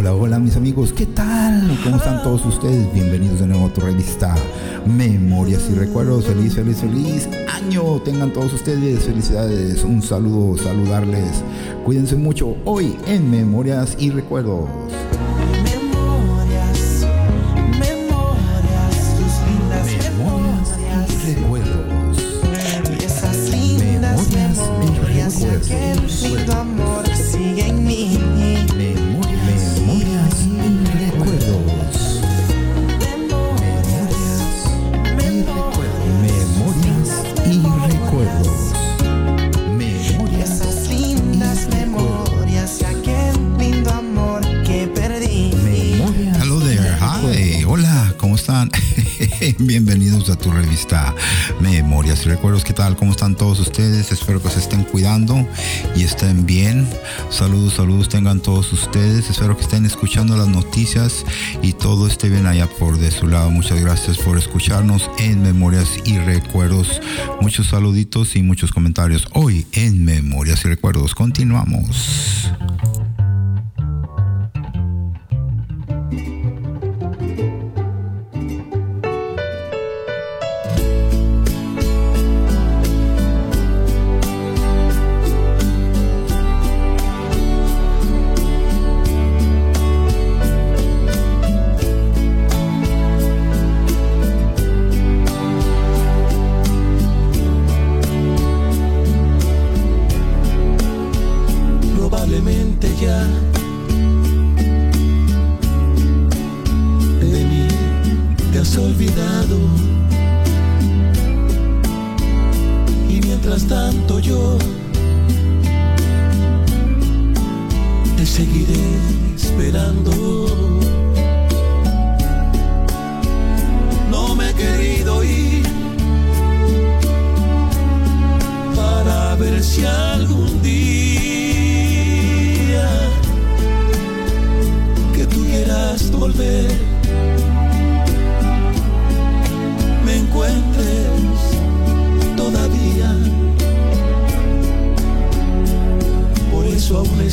Hola, hola mis amigos, ¿qué tal? ¿Cómo están todos ustedes? Bienvenidos de nuevo a tu revista Memorias y Recuerdos. Feliz, feliz, feliz año. Tengan todos ustedes felicidades. Un saludo, saludarles. Cuídense mucho hoy en Memorias y Recuerdos. A tu revista Memorias y Recuerdos. ¿Qué tal? ¿Cómo están todos ustedes? Espero que se estén cuidando y estén bien. Saludos, saludos tengan todos ustedes. Espero que estén escuchando las noticias y todo esté bien allá por de su lado. Muchas gracias por escucharnos en Memorias y Recuerdos. Muchos saluditos y muchos comentarios hoy en Memorias y Recuerdos. Continuamos.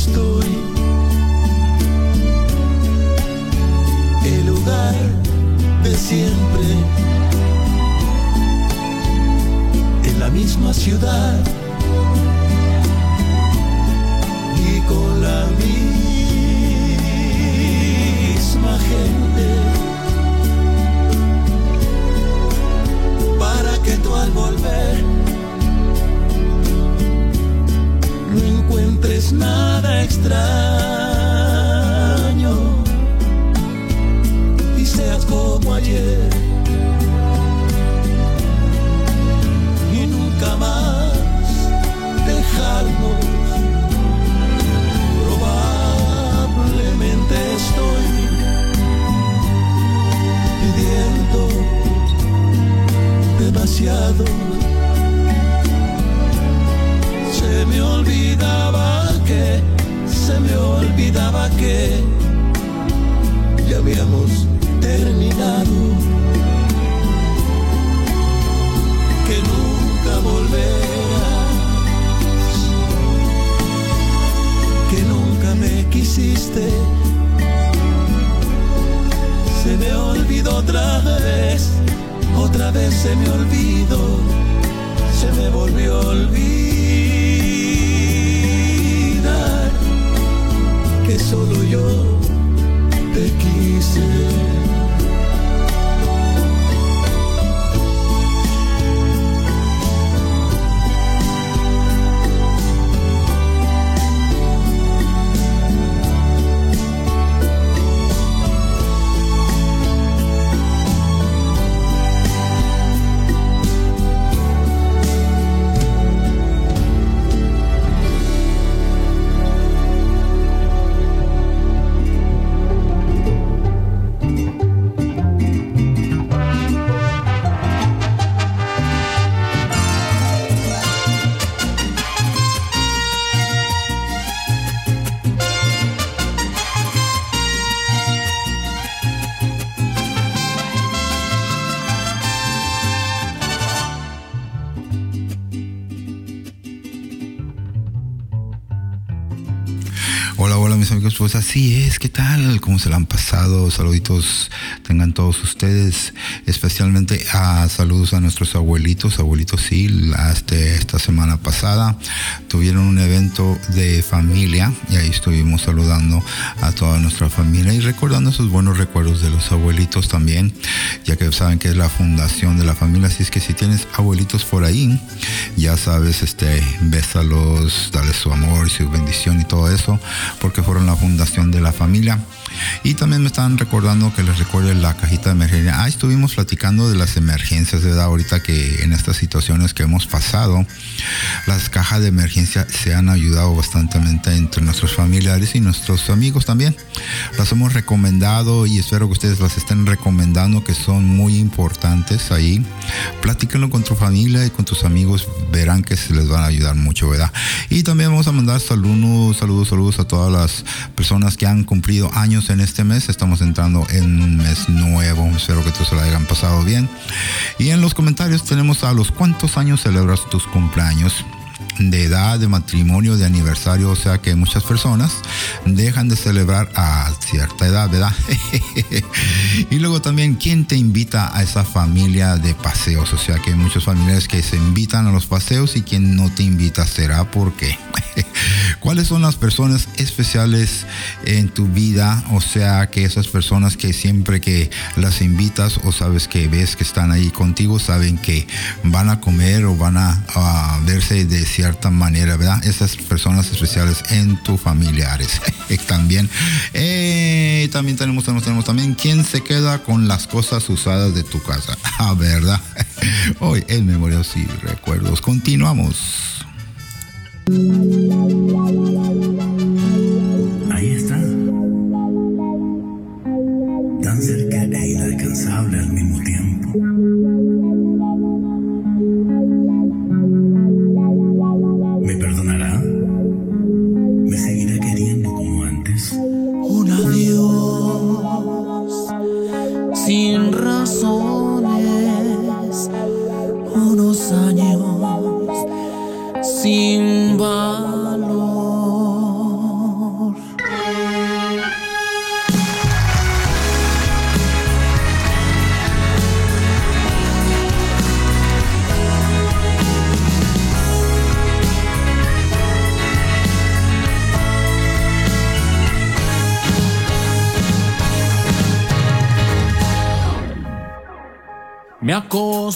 estoy. El lugar de siempre. En la misma ciudad. Mis amigos, pues así es, ¿qué tal? ¿Cómo se la han pasado? Saluditos tengan todos ustedes, especialmente a saludos a nuestros abuelitos, abuelitos sí, este, esta semana pasada tuvieron un evento de familia y ahí estuvimos saludando a toda nuestra familia y recordando esos buenos recuerdos de los abuelitos también, ya que saben que es la fundación de la familia, así es que si tienes abuelitos por ahí, ya sabes, este, bésalos, dale su amor su bendición y todo eso porque fueron la fundación de la familia. Y también me están recordando que les recuerde la cajita de emergencia. Ah, estuvimos platicando de las emergencias, ¿verdad? Ahorita que en estas situaciones que hemos pasado, las cajas de emergencia se han ayudado bastante entre nuestros familiares y nuestros amigos también. Las hemos recomendado y espero que ustedes las estén recomendando, que son muy importantes ahí. Platíquenlo con tu familia y con tus amigos, verán que se les van a ayudar mucho, ¿verdad? Y también vamos a mandar saludos, saludos, saludos a todas las personas que han cumplido años en este mes. Estamos entrando en un mes nuevo. Espero que todos se lo hayan pasado bien. Y en los comentarios tenemos a los cuántos años celebras tus cumpleaños de edad, de matrimonio, de aniversario, o sea que muchas personas dejan de celebrar a cierta edad, ¿verdad? y luego también, ¿quién te invita a esa familia de paseos? O sea que hay muchos familiares que se invitan a los paseos y quien no te invita será porque ¿Cuáles son las personas especiales en tu vida? O sea, que esas personas que siempre que las invitas o sabes que ves que están ahí contigo, saben que van a comer o van a, verse de cierta manera, ¿verdad? Esas personas especiales en tus familiares. también, eh, también tenemos, tenemos, tenemos también quién se queda con las cosas usadas de tu casa. Ah, ¿verdad? Hoy en Memorias y Recuerdos. Continuamos. Ahí está. Tan cerca e inalcanzable al mismo tiempo. Sin razones. A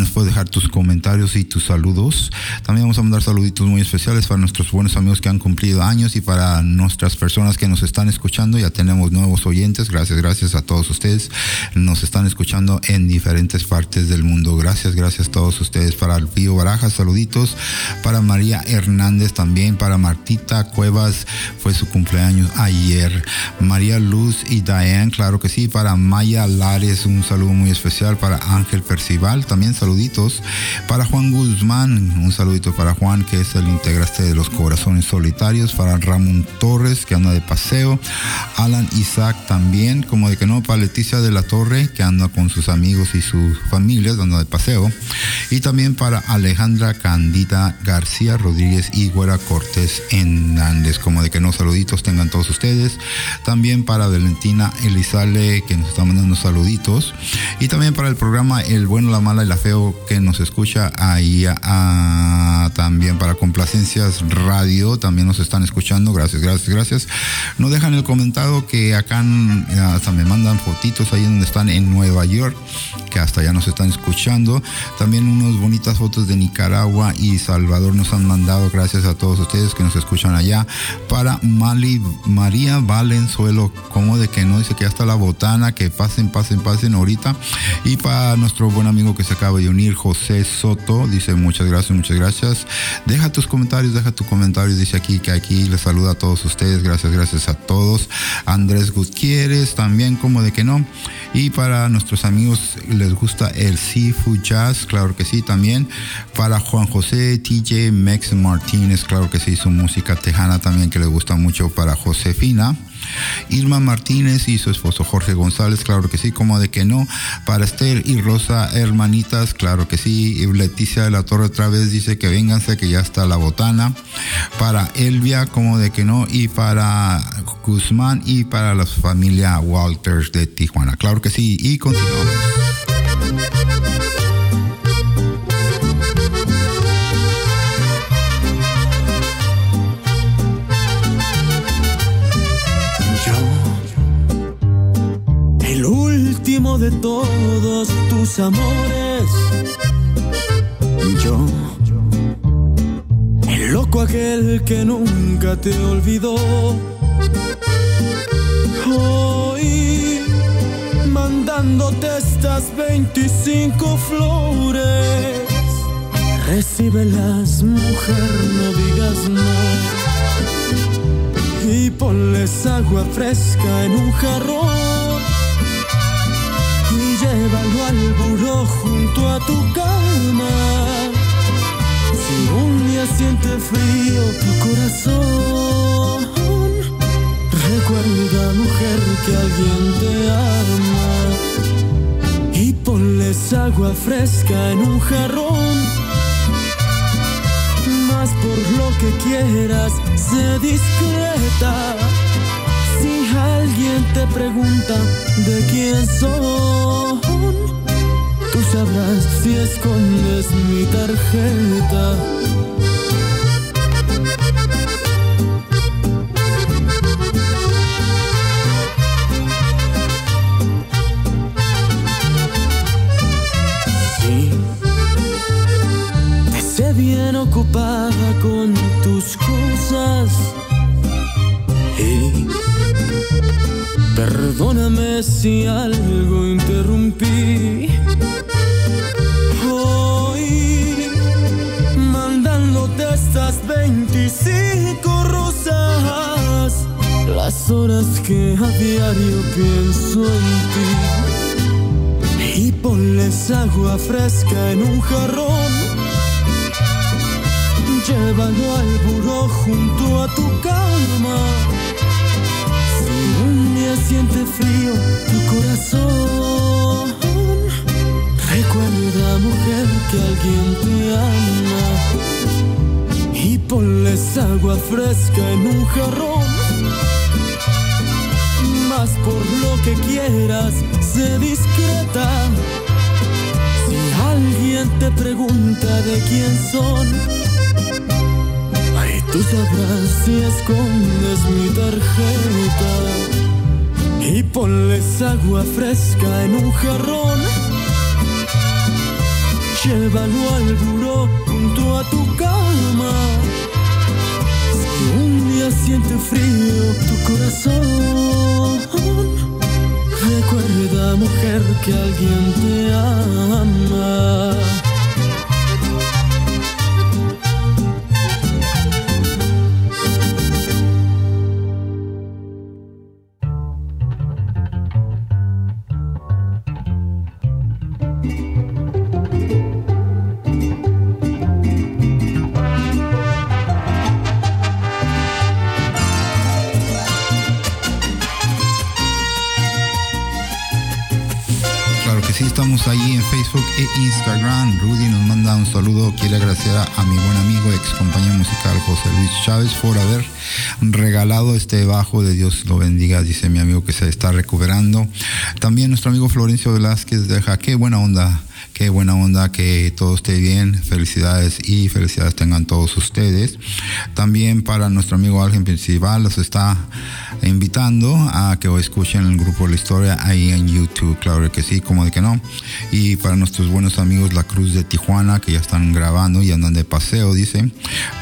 nos puedes dejar tus comentarios y tus saludos. También vamos a mandar saluditos muy especiales para nuestros buenos amigos que han cumplido años y para nuestras personas que nos están escuchando. Ya tenemos nuevos oyentes. Gracias, gracias a todos ustedes. Nos están escuchando en diferentes partes del mundo. Gracias, gracias a todos ustedes. Para Alfío Barajas, saluditos. Para María Hernández también. Para Martita Cuevas, fue su cumpleaños ayer. María Luz y Diane, claro que sí. Para Maya Lares, un saludo muy especial para Ángel Percival, también saluditos para Juan Guzmán, un saludito para Juan que es el integrante de los Corazones Solitarios, para Ramón Torres que anda de paseo, Alan Isaac también, como de que no, para Leticia de la Torre que anda con sus amigos y sus familias anda de paseo, y también para Alejandra Candida García Rodríguez y Güera Cortés Hernández, como de que no, saluditos tengan todos ustedes, también para Valentina Elizale que nos está mandando saluditos. Y también para el programa El Bueno, la Mala y la Feo que nos escucha ahí también para Complacencias Radio, también nos están escuchando. Gracias, gracias, gracias. No dejan el comentado que acá hasta me mandan fotitos ahí donde están en Nueva York, que hasta ya nos están escuchando. También unas bonitas fotos de Nicaragua y Salvador nos han mandado. Gracias a todos ustedes que nos escuchan allá. Para Mali, María Valenzuelo, como de que no dice que ya está la botana que pasen, pasen, pasen ahorita. Y para nuestro buen amigo que se acaba de unir, José Soto, dice muchas gracias, muchas gracias. Deja tus comentarios, deja tu comentario, dice aquí que aquí les saluda a todos ustedes, gracias, gracias a todos. Andrés Gutiérrez, también como de que no. Y para nuestros amigos les gusta el Seafood Jazz, claro que sí, también. Para Juan José TJ Mex Martínez, claro que sí, su música tejana también que le gusta mucho para Josefina. Irma Martínez y su esposo Jorge González, claro que sí, como de que no. Para Esther y Rosa, hermanitas, claro que sí. Y Leticia de la Torre otra vez dice que vénganse, que ya está la botana. Para Elvia, como de que no. Y para Guzmán y para la familia Walters de Tijuana, claro que sí. Y continuamos. De todos tus amores. Yo, el loco aquel que nunca te olvidó. Hoy, mandándote estas 25 flores. Recíbelas, mujer, no digas no. Y ponles agua fresca en un jarrón llévalo al buró junto a tu cama. Si un día siente frío tu corazón, recuerda mujer que alguien te ama. Ponles agua fresca en un jarrón. Más por lo que quieras, sé discreta si alguien te pregunta de quién son, tú sabrás si escondes mi tarjeta. Si algo interrumpí. Hoy, mandándote estas 25 rosas, las horas que a diario pienso en ti. Y ponles agua fresca en un jarrón Llévalo al buró junto a tu cama. Siente frío tu corazón, recuerda, mujer, que alguien te ama. Y ponles agua fresca en un jarrón. Más por lo que quieras, sé discreta. Si alguien te pregunta de quién son, ahí tú sabrás si escondes mi tarjeta. Y ponles agua fresca en un jarrón. Llévalo al buró junto a tu cama. Si un día siente frío tu corazón, recuerda, mujer, que alguien te ama. Ahí en Facebook e Instagram. Rudy nos manda un saludo. Quiere agradecer a mi buen amigo, ex compañero musical José Luis Chávez, por haber regalado este bajo de Dios lo bendiga, dice mi amigo que se está recuperando. También nuestro amigo Florencio Velázquez deja, qué buena onda. Qué buena onda, que todo esté bien. Felicidades y felicidades tengan todos ustedes. También para nuestro amigo Ángel Principal, los está invitando a que escuchen el grupo La Historia ahí en YouTube. Claro que sí, como de que no. Y para nuestros buenos amigos La Cruz de Tijuana, que ya están grabando y andan de paseo, dice.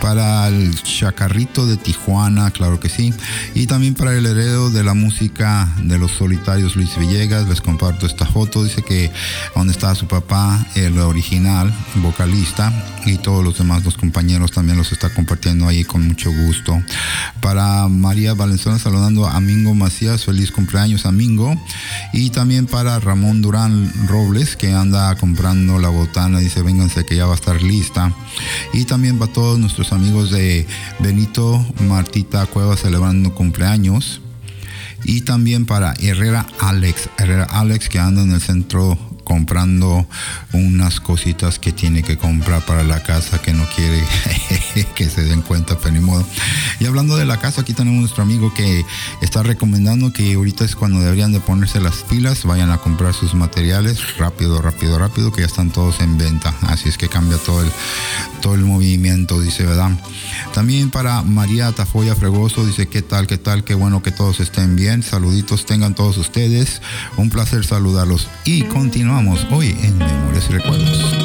Para el Chacarrito de Tijuana, claro que sí. Y también para el heredero de la música de los solitarios Luis Villegas, les comparto esta foto. Dice que donde está su papá, el original, vocalista, y todos los demás, compañeros también los está compartiendo ahí con mucho gusto. Para María Valenzuela, saludando a Mingo Macías, feliz cumpleaños, Amingo. Y también para Ramón Durán Robles, que anda comprando la botana, dice, vénganse que ya va a estar lista. Y también para todos nuestros amigos de Benito Martita Cueva celebrando cumpleaños. Y también para Herrera Alex, Herrera Alex que anda en el centro comprando unas cositas que tiene que comprar para la casa que no quiere que se den cuenta, pero ni modo. Y hablando de la casa, aquí tenemos nuestro amigo que está recomendando que ahorita es cuando deberían de ponerse las pilas, vayan a comprar sus materiales rápido, rápido, rápido, que ya están todos en venta. Así es que cambia todo el, todo el movimiento, dice, ¿verdad? También para María Tafoya Fregoso, dice, ¿qué tal, qué tal? Qué bueno que todos estén bien. Saluditos tengan todos ustedes. Un placer saludarlos. Y continuamos hoy en Memorias y Recuerdos.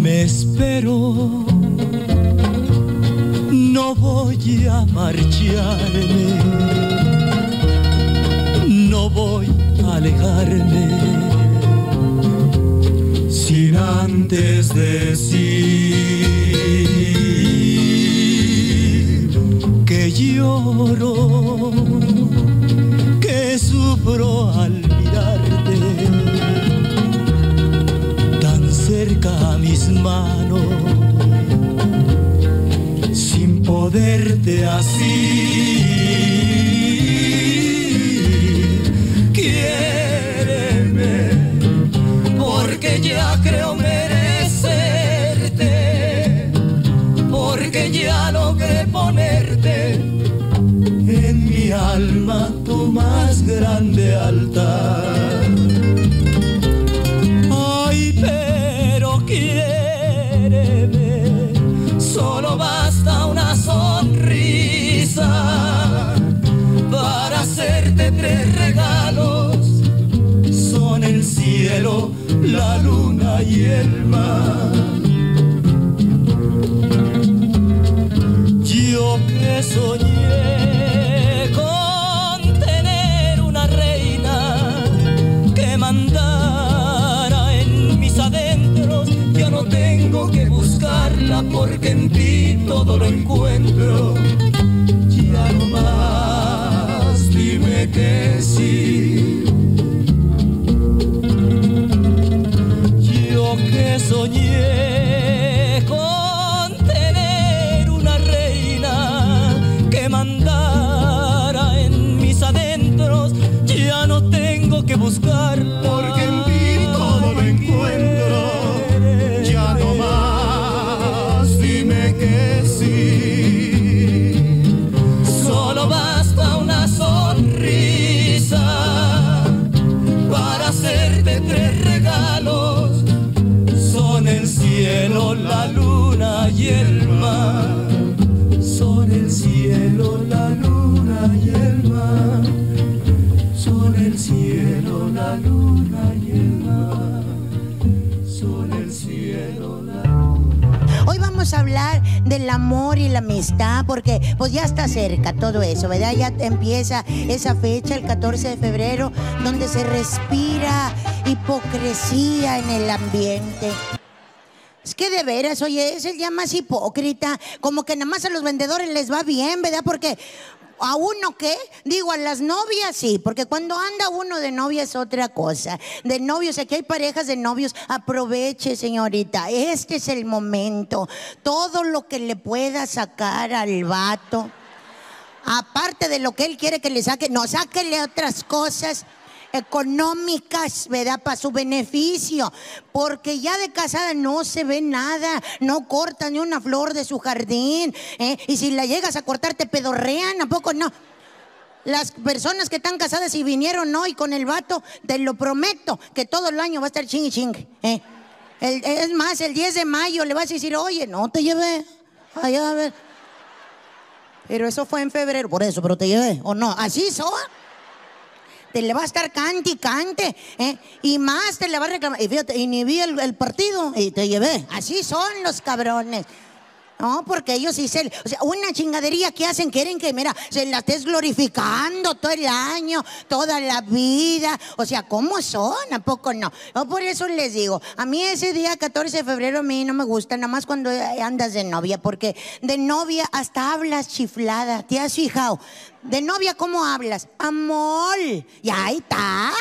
Me espero, no voy a marcharme, voy a alejarme, sin antes decir que lloro, que sufro al mirarte tan cerca a mis manos, sin poderte así. Grande altar. Ay, pero solo basta una sonrisa para hacerte tres regalos. Son el cielo, la luna y el mar. Yo que soñé lo encuentro. Ya no más, dime que sí. Hoy vamos a hablar del amor y la amistad, porque pues ya está cerca todo eso, ¿verdad? Ya empieza esa fecha, el 14 de febrero, donde se respira hipocresía en el ambiente. Es que de veras, oye, es el ya más hipócrita, como que nada más a los vendedores les va bien, ¿verdad? Porque a uno qué, digo, a las novias sí, porque cuando anda uno de novia es otra cosa. De novios, aquí hay parejas de novios, aproveche, señorita, este es el momento. Todo lo que le pueda sacar al vato, aparte de lo que él quiere que le saque, no, sáquele otras cosas económicas, ¿verdad? Para su beneficio. Porque ya de casada no se ve nada, no corta ni una flor de su jardín. ¿eh? Y si la llegas a cortar, te pedorrean, ¿a poco no? Las personas que están casadas y vinieron hoy con el vato, te lo prometo, que todo el año va a estar ching y ching. ¿eh? Es más, el 10 de mayo le vas a decir, oye, no te llevé. Allá a ver. Pero eso fue en febrero, por eso, pero te llevé. ¿O no? Así son te le va a estar cante y cante, ¿eh? y más te le va a reclamar. Y fíjate, el, el partido y te llevé. Así son los cabrones. No, porque ellos se. O sea, una chingadería que hacen, quieren que, mira, se la estés glorificando todo el año, toda la vida. O sea, ¿cómo son? ¿A poco no? Yo por eso les digo, a mí ese día 14 de febrero a mí no me gusta, nada más cuando andas de novia, porque de novia hasta hablas chiflada. ¿Te has fijado? De novia, ¿cómo hablas? Amor. Y ahí está.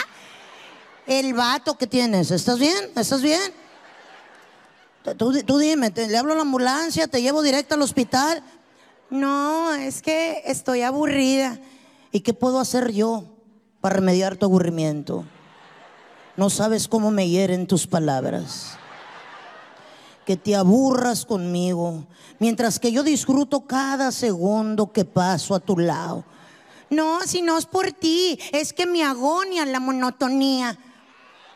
El vato que tienes. ¿Estás bien? ¿Estás bien? Tú, tú dime, te- le hablo a la ambulancia, te llevo directo al hospital. No, es que estoy aburrida. ¿Y qué puedo hacer yo para remediar tu aburrimiento? No sabes cómo me hieren tus palabras. Que te aburras conmigo, mientras que yo disfruto cada segundo que paso a tu lado. No, si no es por ti, es que me agonia la monotonía.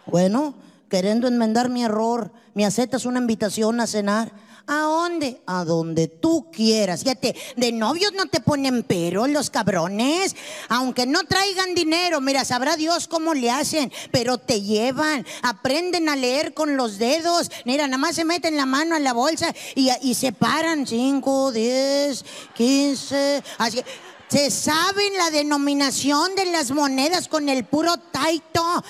Bueno, queriendo enmendar mi error, me aceptas una invitación a cenar. ¿A dónde? A donde tú quieras. Fíjate, de novios no te ponen pero los cabrones. Aunque no traigan dinero, mira, sabrá Dios cómo le hacen, pero te llevan. Aprenden a leer con los dedos. Mira, nada más se meten la mano en la bolsa y, y se paran. 5, 10, 15. Así. Se saben la denominación de las monedas con el puro taito.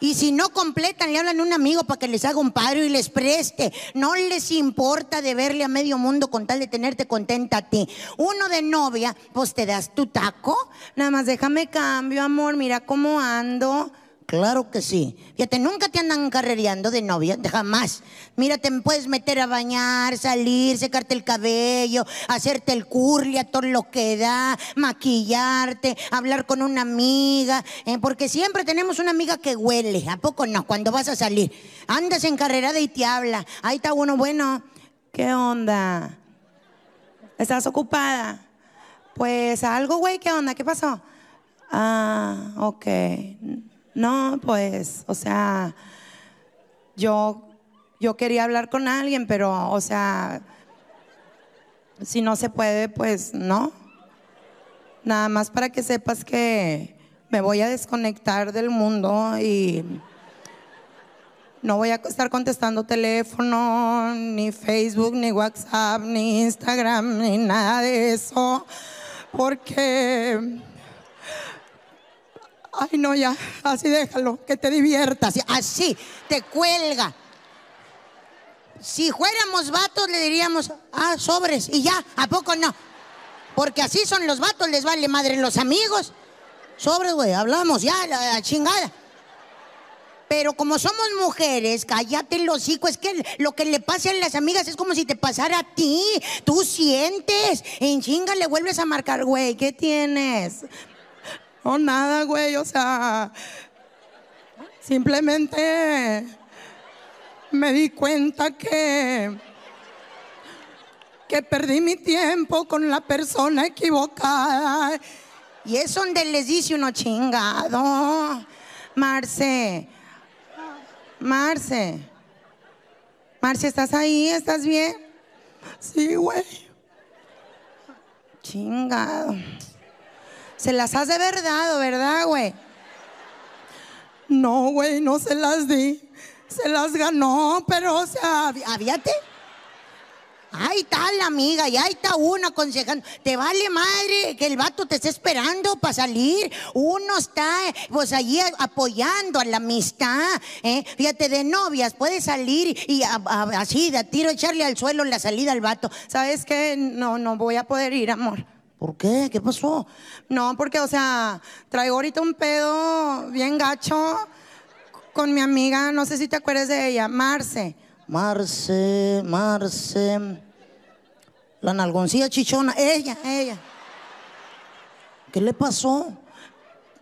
Y si no completan, le hablan a un amigo para que les haga un paro y les preste. No les importa de verle a medio mundo con tal de tenerte contenta a ti. Uno de novia, pues te das tu taco. Nada más déjame cambio, amor, mira cómo ando. Claro que sí. Fíjate, nunca te andan carrereando de novia, jamás. Mira, te puedes meter a bañar, salir, secarte el cabello, hacerte el curly a todo lo que da, maquillarte, hablar con una amiga, eh, porque siempre tenemos una amiga que huele, ¿a poco no? Cuando vas a salir. Andas encarrerada y te habla. Ahí está uno, bueno, ¿qué onda? ¿Estás ocupada? Pues algo, güey, ¿qué onda? ¿Qué pasó? Ah, ok. No, pues, o sea, yo, yo quería hablar con alguien, pero, o sea, si no se puede, pues no. Nada más para que sepas que me voy a desconectar del mundo y no voy a estar contestando teléfono, ni Facebook, ni WhatsApp, ni Instagram, ni nada de eso, porque... Ay, no, ya, así déjalo, que te diviertas. Así, te cuelga. Si fuéramos vatos, le diríamos, ah, sobres, y ya, ¿a poco no? Porque así son los vatos, les vale madre los amigos. Sobres, güey, hablamos, ya, la, chingada. Pero como somos mujeres, cállate el hocico. Es que lo que le pasa a las amigas es como si te pasara a ti. Tú sientes. En chinga le vuelves a marcar, güey, ¿qué tienes? No, nada, güey, o sea. Simplemente me di cuenta que. que perdí mi tiempo con la persona equivocada. Y es donde les dice uno chingado. Marce, Marce. Marce, ¿estás ahí? ¿Estás bien? Sí, güey. Chingado. Se las has de verdad, ¿verdad, güey? No, güey, no se las di. Se las ganó, pero, o sea, avíate. Ahí está la amiga y ahí está uno aconsejando. Te vale madre que el vato te esté esperando para salir. Uno está pues allí apoyando a la amistad. ¿eh? Fíjate, de novias puede salir y a- así de tiro echarle al suelo la salida al vato. ¿Sabes qué? No, no voy a poder ir, amor. ¿Por qué? ¿Qué pasó? No, porque, o sea, traigo ahorita un pedo bien gacho con mi amiga, no sé si te acuerdas de ella, Marce. Marce, Marce. La nalgoncilla chichona, ella, ella. ¿Qué le pasó?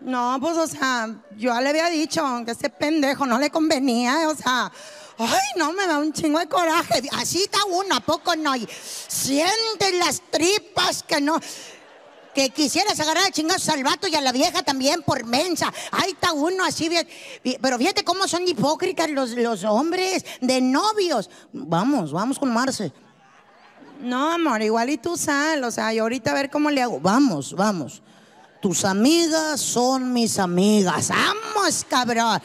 No, pues, o sea, yo ya le había dicho que ese pendejo no le convenía, o sea, ay, no, me da un chingo de coraje. Así está uno, ¿a poco no? Y sientes las tripas que no que quisieras agarrar a chingazos al vato y a la vieja también por mensa. Ahí está uno así bien. Pero fíjate cómo son hipócritas los, los hombres de novios. Vamos, vamos con Marce. No, amor, igual y tú sal. O sea, yo ahorita a ver cómo le hago. Vamos, vamos. Tus amigas son mis amigas. Vamos, cabrón.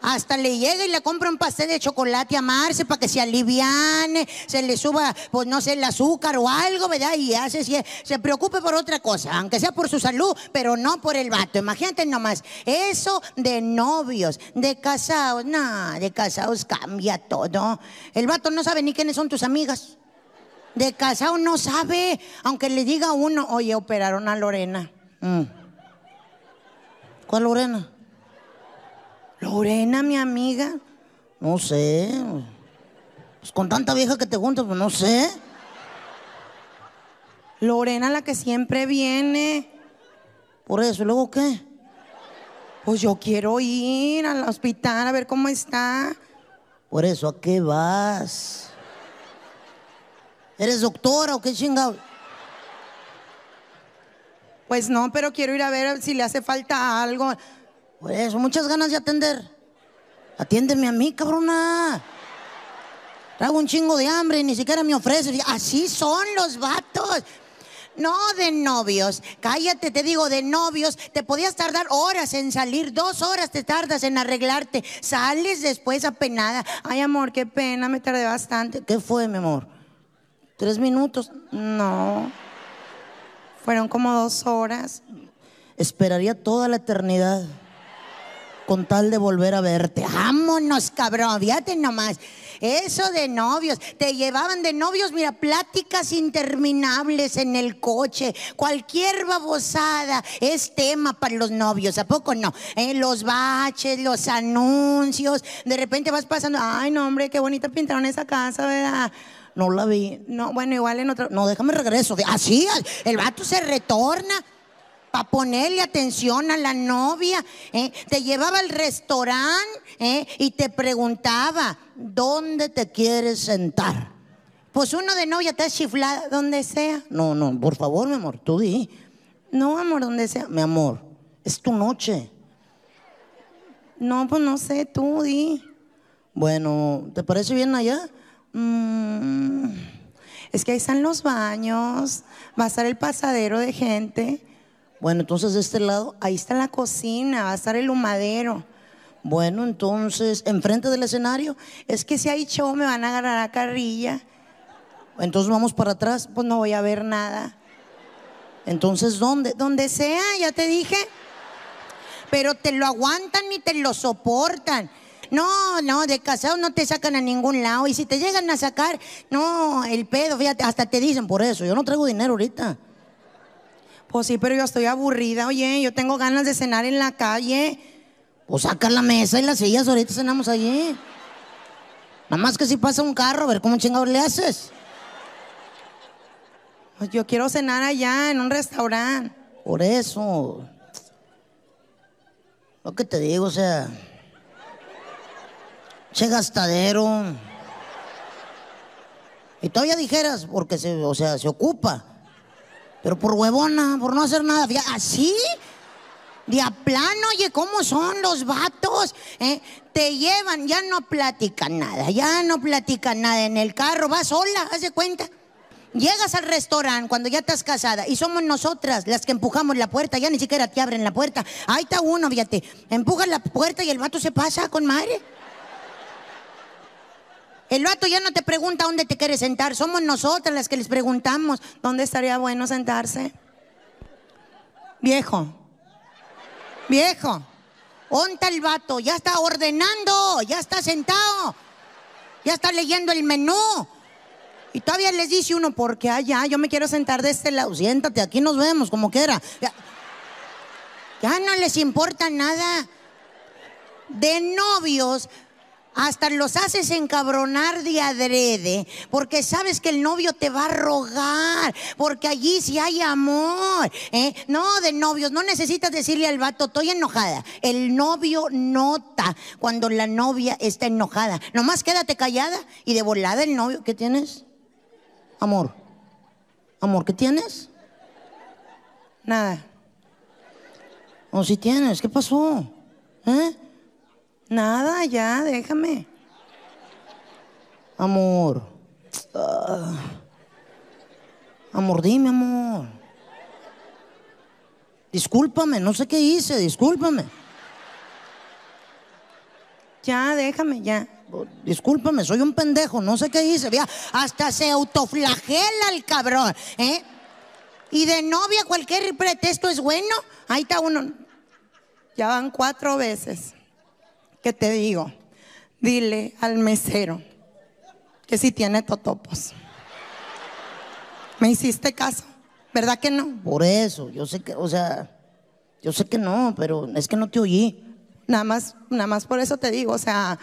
Hasta le llega y le compra un pastel de chocolate a Marce para que se aliviane, se le suba, pues no sé, el azúcar o algo, ¿verdad? Y hace, se, se preocupe por otra cosa, aunque sea por su salud, pero no por el vato. Imagínate nomás, eso de novios, de casados, no, de casados cambia todo. El vato no sabe ni quiénes son tus amigas. De casado no sabe, aunque le diga uno, oye, operaron a Lorena. Mm. ¿Cuál Lorena? Lorena, mi amiga. No sé. Pues con tanta vieja que te juntas, pues no sé. Lorena, la que siempre viene. Por eso, ¿y luego qué? Pues yo quiero ir al hospital a ver cómo está. Por eso, ¿a qué vas? ¿Eres doctora o qué chingado? Pues no, pero quiero ir a ver si le hace falta algo. Por eso, muchas ganas de atender. Atiéndeme a mí, cabrona. Traigo un chingo de hambre y ni siquiera me ofreces. Así son los vatos. No de novios. Cállate, te digo, de novios. Te podías tardar horas en salir. Dos horas te tardas en arreglarte. Sales después apenada. Ay, amor, qué pena, me tardé bastante. ¿Qué fue, mi amor? ¿Tres minutos? No. Fueron como dos horas. Esperaría toda la eternidad con tal de volver a verte. Vámonos, cabrón, fíjate nomás. Eso de novios, te llevaban de novios, mira, pláticas interminables en el coche, cualquier babosada es tema para los novios, ¿a poco no? Eh, los baches, los anuncios, de repente vas pasando, ay no hombre, qué bonita pintaron esa casa, ¿verdad? No la vi, no, bueno, igual en otra, no, déjame regreso, así, el vato se retorna para ponerle atención a la novia. ¿eh? Te llevaba al restaurante ¿eh? y te preguntaba, ¿dónde te quieres sentar? Pues uno de novia está chiflada, donde sea. No, no, por favor, mi amor, tú di. No, amor, donde sea. Mi amor, es tu noche. No, pues no sé, tú di. Bueno, ¿te parece bien allá? Mm, es que ahí están los baños, va a estar el pasadero de gente. Bueno, entonces de este lado, ahí está la cocina, va a estar el humadero. Bueno, entonces, enfrente del escenario, es que si hay show me van a agarrar a carrilla. Entonces vamos para atrás, pues no voy a ver nada. Entonces, ¿dónde? Donde sea, ya te dije. Pero te lo aguantan y te lo soportan. No, no, de casado no te sacan a ningún lado. Y si te llegan a sacar, no, el pedo, fíjate, hasta te dicen por eso. Yo no traigo dinero ahorita. Pues sí, pero yo estoy aburrida, oye, yo tengo ganas de cenar en la calle. Pues saca la mesa y las sillas, ahorita cenamos allí. Nada más que si pasa un carro, a ver cómo chingados le haces. Pues yo quiero cenar allá en un restaurante. Por eso. Lo que te digo, o sea. Che gastadero. Y todavía dijeras, porque se, o sea, se ocupa. Pero por huevona, por no hacer nada. ¿Así? De a plano, oye, ¿cómo son los vatos? eh? Te llevan, ya no platican nada, ya no platican nada en el carro, vas sola, haz de cuenta. Llegas al restaurante cuando ya estás casada y somos nosotras las que empujamos la puerta, ya ni siquiera te abren la puerta. Ahí está uno, fíjate, empuja la puerta y el vato se pasa con madre. El vato ya no te pregunta dónde te quieres sentar, somos nosotras las que les preguntamos dónde estaría bueno sentarse. Viejo, viejo, onta el vato, ya está ordenando, ya está sentado, ya está leyendo el menú. Y todavía les dice uno, porque allá yo me quiero sentar de este lado, siéntate, aquí nos vemos, como quiera. Ya, ya no les importa nada. De novios, hasta los haces encabronar de adrede, porque sabes que el novio te va a rogar, porque allí sí hay amor. ¿eh? No, de novios, no necesitas decirle al vato, estoy enojada. El novio nota cuando la novia está enojada. Nomás quédate callada y de volada el novio, ¿qué tienes? Amor. Amor, ¿qué tienes? Nada. O si tienes, ¿qué pasó? ¿Eh? Nada, ya, déjame. Amor. Ah. Amor, dime, amor. Discúlpame, no sé qué hice, discúlpame. Ya, déjame, ya. Discúlpame, soy un pendejo, no sé qué hice. Vea, hasta se autoflagela el cabrón, ¿eh? Y de novia cualquier pretexto es bueno. Ahí está uno. Ya van cuatro veces que te digo, dile al mesero que si tiene totopos. ¿Me hiciste caso? ¿Verdad que no? Por eso, yo sé que, o sea, yo sé que no, pero es que no te oí. Nada más, nada más por eso te digo, o sea,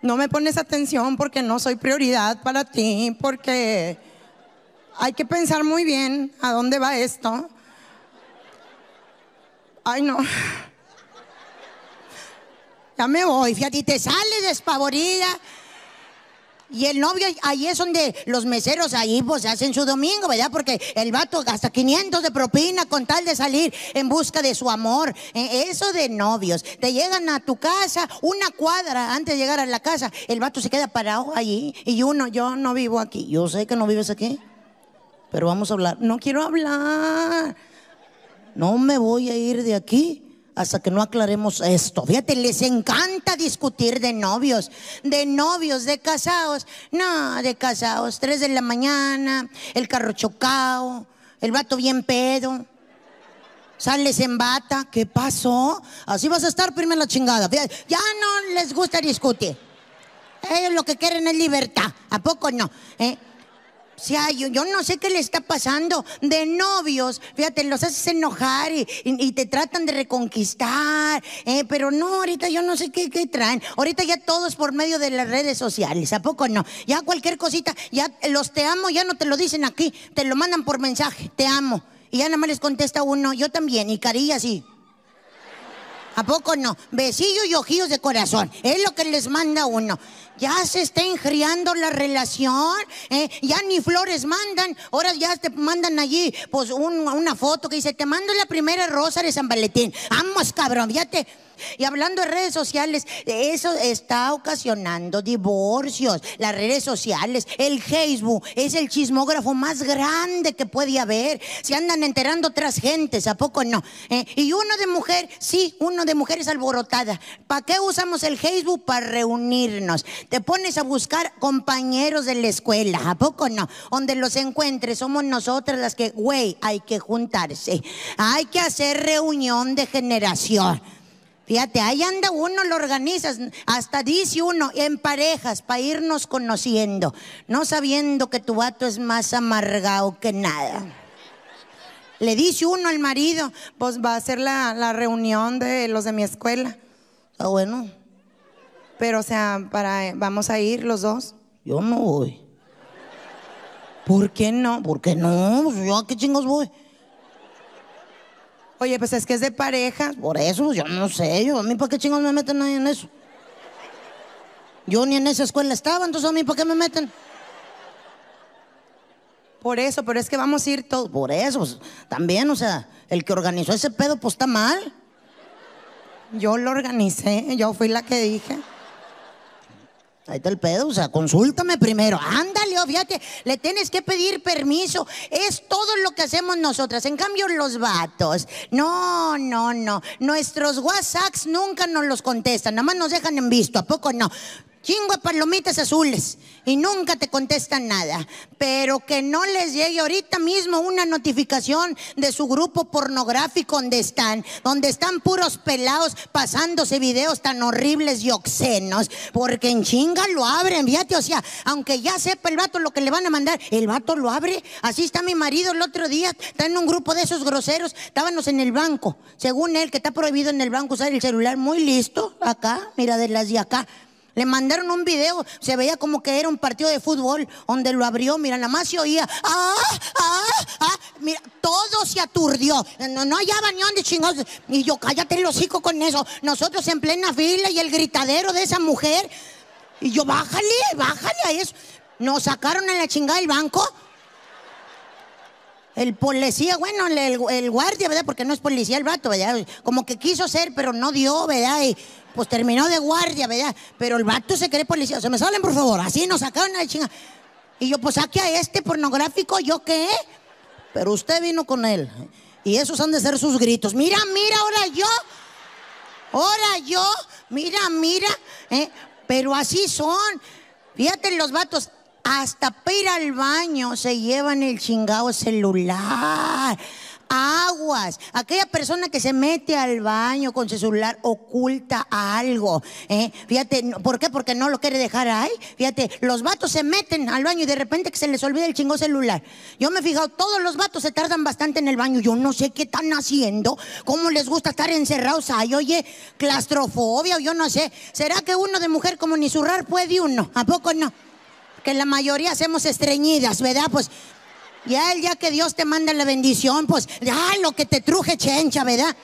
no me pones atención porque no soy prioridad para ti, porque hay que pensar muy bien a dónde va esto. Ay, no. Ya me voy, fíjate, y te sales despavorida. Y el novio, ahí es donde los meseros ahí pues hacen su domingo, ¿verdad? Porque el vato gasta 500 de propina con tal de salir en busca de su amor. Eh, Eso de novios. Te llegan a tu casa una cuadra antes de llegar a la casa. El vato se queda parado allí. Y uno, yo no vivo aquí. Yo sé que no vives aquí. Pero vamos a hablar. No quiero hablar. No me voy a ir de aquí hasta que no aclaremos esto. Fíjate, les encanta discutir de novios, de novios, de casados. No, de casados, tres de la mañana, el carro chocado, el vato bien pedo. Sales en bata, ¿qué pasó? Así vas a estar primero la chingada. Ya no les gusta discutir. Ellos lo que quieren es libertad. ¿A poco no? ¿Eh? O sea, yo, no sé qué le está pasando. De novios, fíjate, los haces enojar y, y- te tratan de reconquistar. eh, pero no, ahorita yo no sé qué, traen. Ahorita ya todos por medio de las redes sociales. ¿A poco no? Ya cualquier cosita, ya los te amo, ya no te lo dicen aquí. Te lo mandan por mensaje. Te amo. Y ya nada más les contesta uno, yo también. Y carillas sí. ¿A poco no? Besillos y ojillos de corazón. Es lo que les manda uno. Ya se está enfriando la relación. ¿eh? Ya ni flores mandan. Ahora ya te mandan allí pues un- una foto que dice, te mando la primera rosa de San Valentín. Vamos, cabrón, fíjate. Y hablando de redes sociales, eso está ocasionando divorcios. Las redes sociales, el Facebook es el chismógrafo más grande que puede haber. Se andan enterando otras gentes, ¿a poco no? ¿Eh? Y uno de mujer, sí, uno de mujeres alborotada. ¿Para qué usamos el Facebook? Para reunirnos. Te pones a buscar compañeros de la escuela, ¿a poco no? Donde los encuentres, somos nosotras las que, güey, hay que juntarse. Hay que hacer reunión de generación. Fíjate, ahí anda uno, lo organizas, hasta dice uno, en parejas, para irnos conociendo, no sabiendo que tu vato es más amargado que nada. Le dice uno al marido, Pues va a ser la, la reunión de los de mi escuela. ah, bueno, Pero, o sea, para, vamos a ir los dos. yo no voy. ¿Por qué no? ¿Por qué no? Pues, ¿Yo a qué chingos voy? Oye, pues es que es de pareja. Por eso, yo no sé, yo, a mí para qué chingos me meten ahí en eso. Yo ni en esa escuela estaba, entonces a mí para qué me meten. Por eso, pero es que vamos a ir todos. Por eso, pues, también, o sea, el que organizó ese pedo, pues está mal. Yo lo organicé, yo fui la que dije. Ahí está el pedo, o sea, consúltame primero. Ándale, oh, fíjate, le tienes que pedir permiso. Es todo lo que hacemos nosotras. En cambio, los vatos, no, no, no. Nuestros WhatsApps nunca nos los contestan, nada más nos dejan en visto, ¿a poco no? Chingo de palomitas azules y nunca te contestan nada. Pero que no les llegue ahorita mismo una notificación de su grupo pornográfico donde están, donde están puros pelados pasándose videos tan horribles y obscenos, porque en chinga lo abren, fíjate, o sea, aunque ya sepa el vato lo que le van a mandar, el vato lo abre. Así está mi marido el otro día, está en un grupo de esos groseros, estábamos en el banco, según él, que está prohibido en el banco usar el celular, muy listo, acá, mira, de las de acá. Le mandaron un video, se veía como que era un partido de fútbol, donde lo abrió, mira, nada más se oía, ah, ah, ah, mira, todo se aturdió, no, no hallaba ni dónde chingados, y yo, cállate el hocico con eso, nosotros en plena fila y el gritadero de esa mujer, y yo, bájale, bájale a eso, nos sacaron a la chingada del banco, el policía, bueno, el, el- guardia, ¿verdad? Porque no es policía el vato, ¿verdad? Como que quiso ser, pero no dio, ¿verdad? Pues terminó de guardia, ¿verdad? Pero el vato se cree policía. Se me salen, por favor. Así nos sacaron a la chinga. Y yo, pues saque a este pornográfico, ¿yo qué? Pero usted vino con él. Y esos han de ser sus gritos. Mira, mira, ahora yo. Ahora yo. Mira, mira. ¿eh? Pero así son. Fíjate los vatos. Hasta para ir al baño se llevan el chingado celular. Aguas. Aquella persona que se mete al baño con su celular oculta algo. ¿eh? Fíjate, ¿por qué? Porque no lo quiere dejar ahí. Fíjate, los vatos se meten al baño y de repente que se les olvida el chingo celular. Yo me he fijado, todos los vatos se tardan bastante en el baño. Yo no sé qué están haciendo, cómo les gusta estar encerrados ahí. Oye, claustrofobia o yo no sé. ¿Será que uno de mujer como ni zurrar puede uno? ¿A poco no? Que la mayoría hacemos estreñidas, ¿verdad? Pues ya el día que Dios te manda la bendición, pues ya lo que te truje chencha, ¿verdad?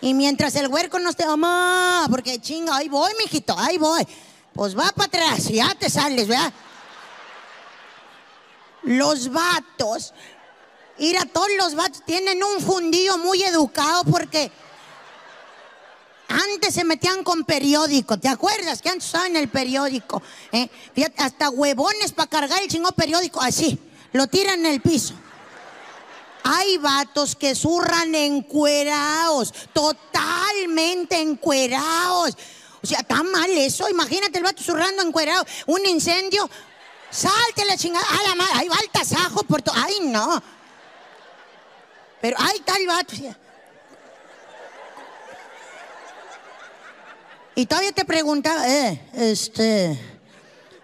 Y mientras el huerco no esté, mamá, porque chinga, ahí voy, mijito, ahí voy. Pues va para atrás, ya te sales, ¿verdad? Los vatos, ir a todos los vatos tienen un fundillo muy educado porque antes se metían con periódico, ¿te acuerdas? Que antes usaban el periódico. ¿eh? Fíjate, hasta huevones para cargar el chingón periódico, así, lo tiran en el piso. Hay vatos que zurran encuerados, totalmente encuerados. O sea, está mal eso. Imagínate el vato zurrando encuerado, un incendio. Salte la chingada. A la madre, ahí va el tasajo por todo. Ay, no. Pero ahí está el vato. Y todavía te preguntaba, eh, este,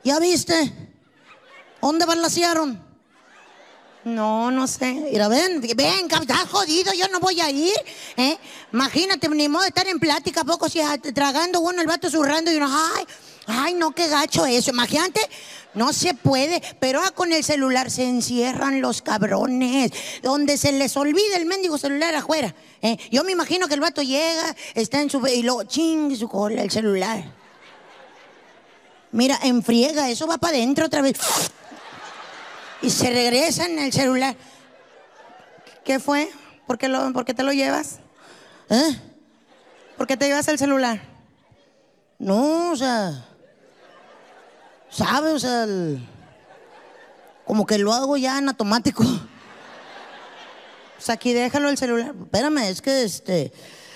¿ya viste? ¿Dónde balasearon? No, no sé. Mira, ven, ven, estás jodido, yo no voy a ir. ¿eh? Imagínate, ni modo de estar en plática, poco si tragando uno, el vato zurrando y uno, ay, ay, no, qué gacho eso. Imagínate, no se puede, pero ah, con el celular se encierran los cabrones, donde se les olvida el mendigo celular afuera. ¿eh? Yo me imagino que el vato llega, está en su, y luego ching, su cola, el celular. Mira, enfriega, eso va para adentro otra vez. Y se regresa en el celular. ¿Qué fue? ¿Por qué, lo, por qué te lo llevas? ¿Eh? ¿Por qué te llevas el celular? No, o sea, ¿sabes? O sea, como que lo hago ya en automático. Pues aquí déjalo el celular. Espérame, es que este,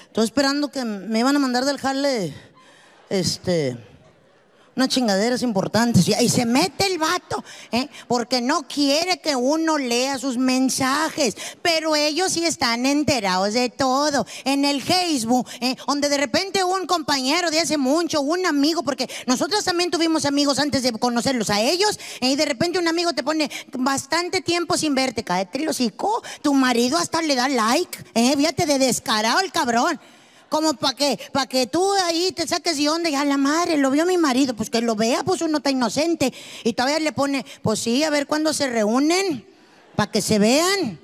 estoy esperando que me iban a mandar del jale, este, unas chingaderas importantes. Y se mete el vato, ¿eh? porque no quiere que uno lea sus mensajes. Pero ellos sí están enterados de todo. En el Facebook, ¿eh? donde de repente un compañero de hace mucho, un amigo, porque nosotros también tuvimos amigos antes de conocerlos a ellos, ¿eh? y de repente un amigo te pone bastante tiempo sin verte, cállate el tu marido hasta le da like, ¿eh? fíjate de descarado el cabrón. Como para que, para que tú ahí te saques de onda y a la madre, lo vio mi marido, pues que lo vea, pues uno está inocente. Y todavía le pone, pues sí, a ver cuándo se reúnen, para que se vean.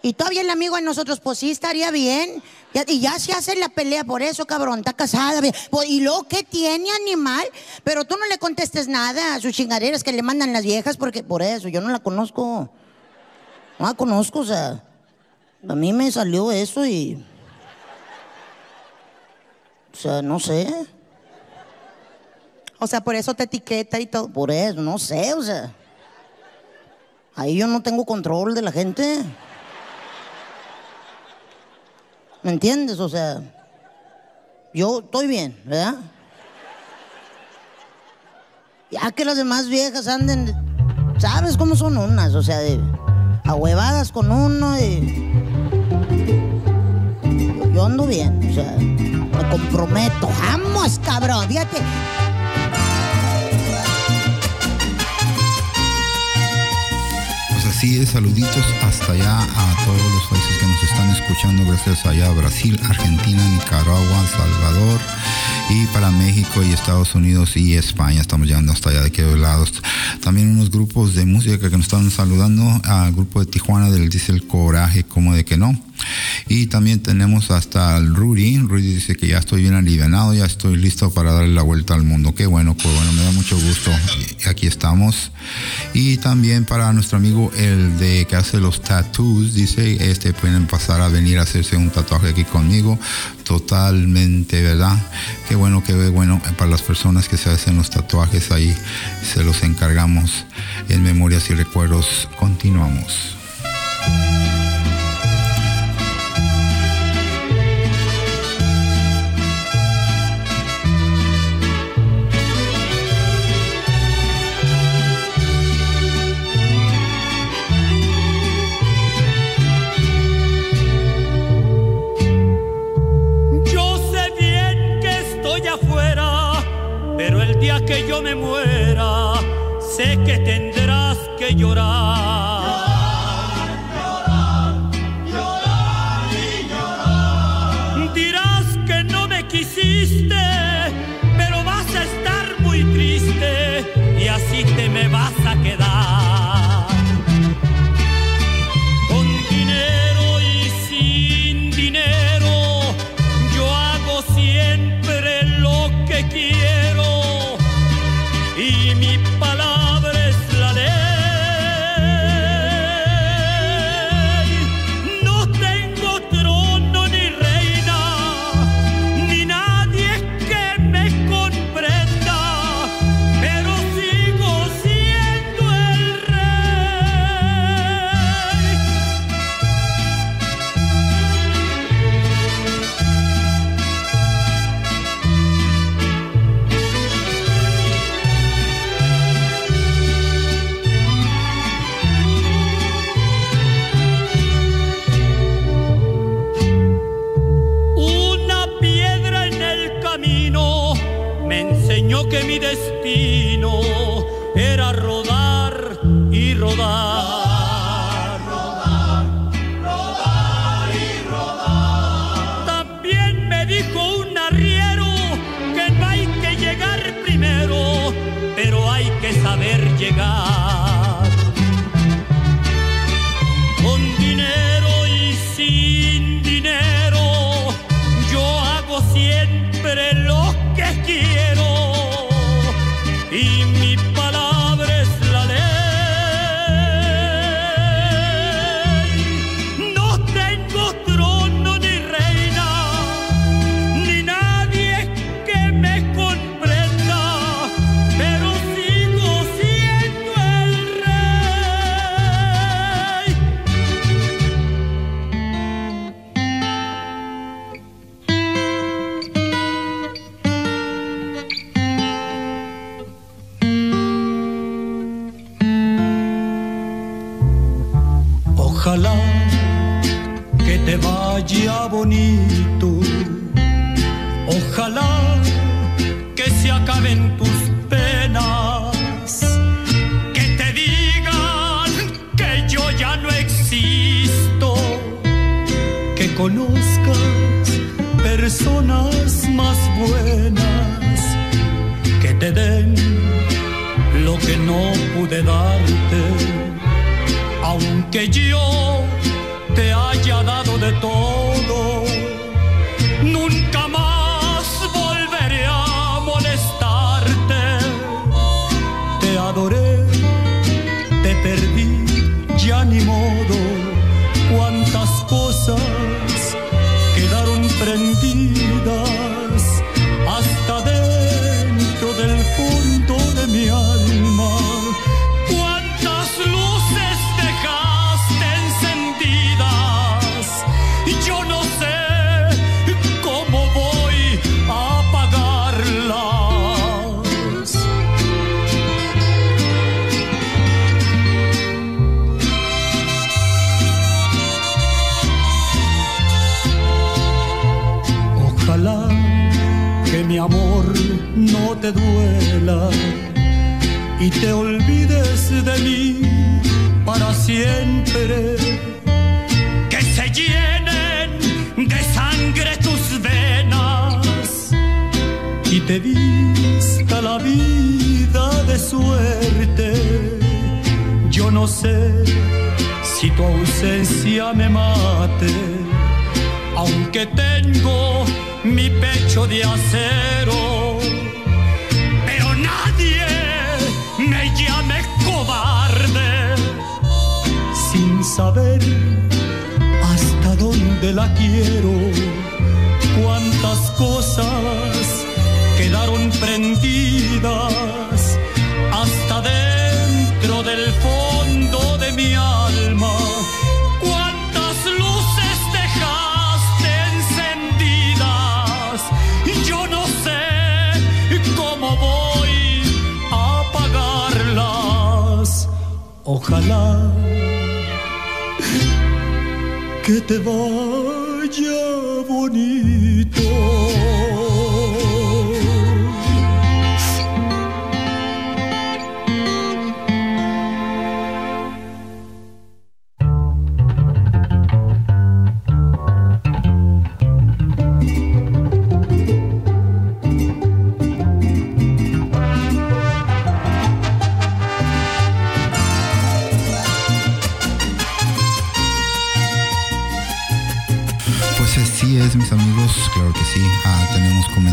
Y todavía el amigo de nosotros, pues sí, estaría bien. Y ya se hace la pelea por eso, cabrón, está casada. Pues, y luego, ¿qué tiene animal? Pero tú no le contestes nada a sus chingaderas que le mandan las viejas, porque por eso, yo no la conozco. No la conozco, o sea, a mí me salió eso y... O sea, no sé. O sea, por eso te etiqueta y todo. Por eso, no sé, o sea. Ahí yo no tengo control de la gente. ¿Me entiendes? O sea, yo estoy bien, ¿verdad? Ya que las demás viejas anden, ¿sabes cómo son unas? O sea, de ahuevadas con uno y... Yo, yo ando bien, o sea, me comprometo. ¡Vamos, cabrón! Fíjate. Pues así es, saluditos hasta allá a todos los países que nos están escuchando, gracias allá Brasil, Argentina, Nicaragua, Salvador y para México y Estados Unidos y España, estamos llegando hasta allá de aquellos lados. También unos grupos de música que nos están saludando, al grupo de Tijuana del dice el coraje, como de que no. Y también tenemos hasta el Rudy. Rudy dice que ya estoy bien alivianado, ya estoy listo para darle la vuelta al mundo. Qué bueno, qué bueno, me da mucho gusto. Aquí estamos. Y también para nuestro amigo el de que hace los tattoos, dice, este pueden pasar a venir a hacerse un tatuaje aquí conmigo. Totalmente, ¿verdad? Qué bueno, qué bueno para las personas que se hacen los tatuajes ahí, se los encargamos en memorias y recuerdos. Continuamos. Que yo me muera, sé que tendrás que llorar. Dirás que no me quisiste, pero vas a estar muy triste y así te me vas a quedar.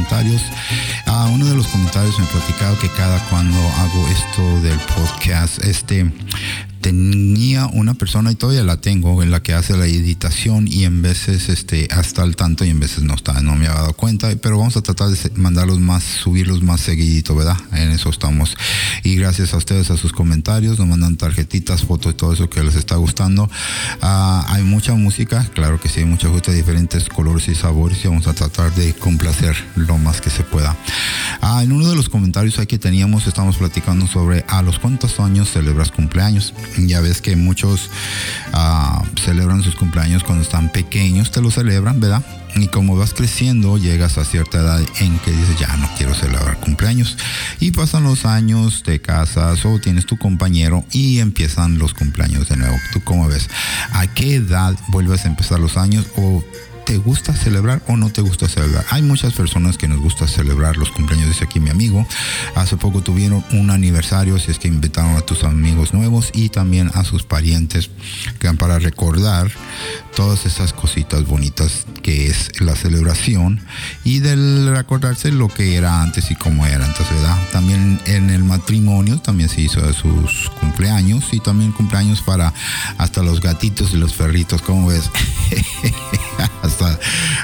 Comentarios. Uno de los comentarios me ha platicado que cada cuando hago esto del podcast, este tenía una persona y todavía la tengo en la que hace la editación y en veces este hasta al tanto y en veces no está no me había dado cuenta pero vamos a tratar de mandarlos más subirlos más seguidito verdad en eso estamos. Y gracias a ustedes a sus comentarios nos mandan tarjetitas fotos y todo eso que les está gustando. Ah, hay mucha música claro que sí hay mucha música diferentes colores y sabores y vamos a tratar de complacer lo más que se pueda. Ah, en uno de los comentarios aquí teníamos estamos platicando sobre a los cuántos años celebras cumpleaños ya ves que muchos ah, celebran sus cumpleaños cuando están pequeños, te lo celebran, ¿verdad? Y como vas creciendo, llegas a cierta edad en que dices, ya no quiero celebrar cumpleaños. Y pasan los años, te casas o tienes tu compañero y empiezan los cumpleaños de nuevo. ¿Tú cómo ves? ¿A qué edad vuelves a empezar los años o ¿Te gusta celebrar o no te gusta celebrar? Hay muchas personas que nos gusta celebrar los cumpleaños, dice aquí mi amigo. Hace poco tuvieron un aniversario, si es que invitaron a tus amigos nuevos y también a sus parientes que para recordar todas esas cositas bonitas que es la celebración y del recordarse lo que era antes y cómo era antes, ¿verdad? También en el matrimonio también se hizo sus cumpleaños y también cumpleaños para hasta los gatitos y los perritos, ¿cómo ves?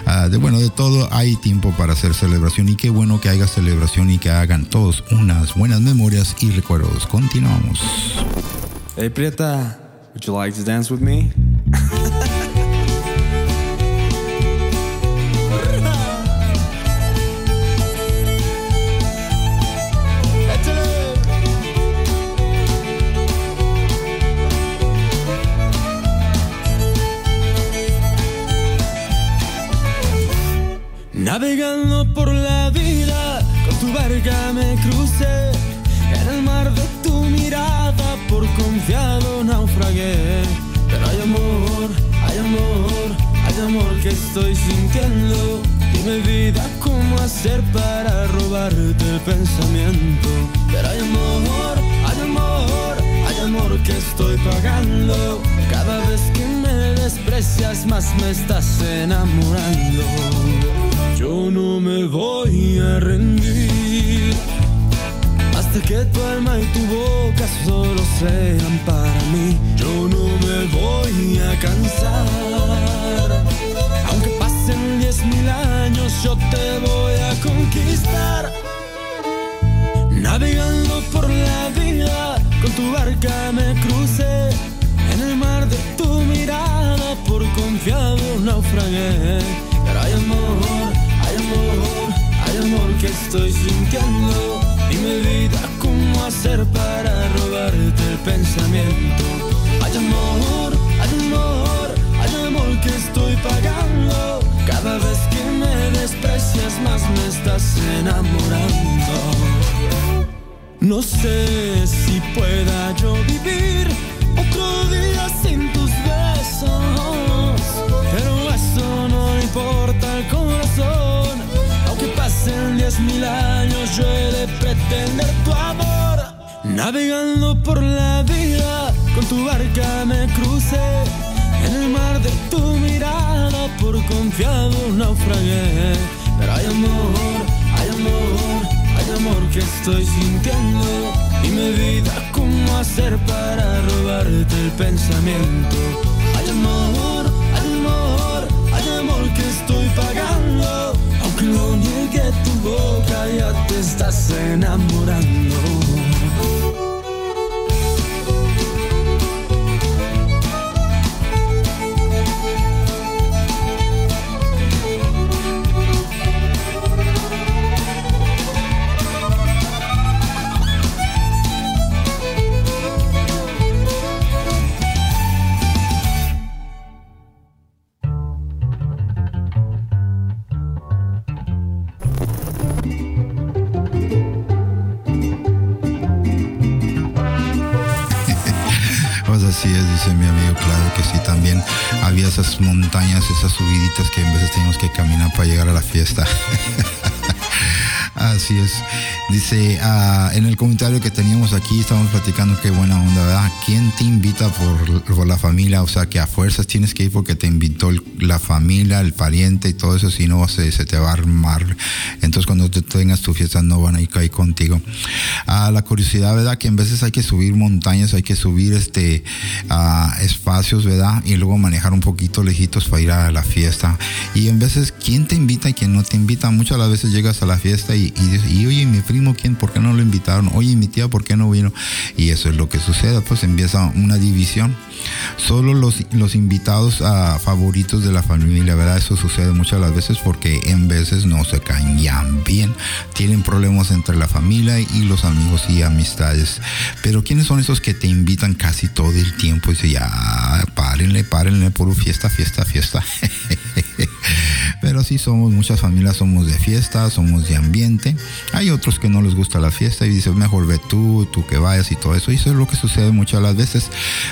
ah, de bueno de todo hay tiempo para hacer celebración y qué bueno que haya celebración y que hagan todos unas buenas memorias y recuerdos continuamos Hey Prieta, would you like to dance with me? Navegando por la vida con tu barca me crucé, en el mar de tu mirada por confiado naufragué. Pero hay amor, hay amor, hay amor que estoy sintiendo. Dime vida cómo hacer para robarte el pensamiento. Pero hay amor, hay amor, hay amor que estoy pagando. Cada vez que me desprecias más me estás enamorando. Yo no me voy a rendir hasta que tu alma y tu boca solo sean para mí. Yo no me voy a cansar. Aunque pasen diez mil años, yo te voy a conquistar. Navegando por la vida, con tu barca me crucé. En el mar de tu mirada, por confiado naufragué. Amor que estoy sintiendo. Dime vida, ¿cómo hacer para robarte el pensamiento? Hay amor, hay amor, hay amor que estoy pagando. Cada vez que me desprecias más me estás enamorando. No sé si pueda yo vivir otro día sin tus besos, años, yo he de pretender tu amor. Navegando por la vida, con tu barca me crucé. En el mar de tu mirada, por confiado naufragué. Pero hay amor, hay amor, hay amor que estoy sintiendo. Dime vida, ¿cómo hacer para robarte el pensamiento? Hay amor, tu boca, ya te estás enamorando. Esas montañas, esas subiditas que a veces teníamos que caminar para llegar a la fiesta. Así es. Dice, ah, en el comentario que teníamos aquí, estamos platicando qué buena onda, ¿verdad? ¿Quién te invita por, por la familia? O sea, que a fuerzas tienes que ir porque te invitó la familia, el pariente y todo eso, si no se, se te va a armar. Entonces, cuando te tengas tu fiesta, no van a ir ahí contigo. Ah, la curiosidad, ¿verdad? Que en veces hay que subir montañas, hay que subir este ah, espacios, ¿verdad? Y luego manejar un poquito lejitos para ir a la fiesta. Y en veces, ¿quién te invita y quién no te invita? Muchas las veces llegas a la fiesta y, y dices, y oye, mi primo, ¿quién? ¿Por qué no lo invitaron? Oye, mi tía, ¿por qué no vino? Y eso es lo que sucede, pues empieza una división. Solo los, los invitados ah, favoritos de la familia, ¿verdad? Eso sucede muchas las veces porque en veces no se caen bien. Tienen problemas entre la familia y los amigos y amistades. Pero ¿quiénes son esos que te invitan casi todo el tiempo? Y dice, ya, párenle, párenle, puro fiesta, fiesta, fiesta. Pero sí somos, muchas familias somos de fiesta, somos de ambiente. Hay otros que no les gusta la fiesta y dicen, mejor ve tú, tú que vayas y todo eso. Y eso es lo que sucede muchas las veces.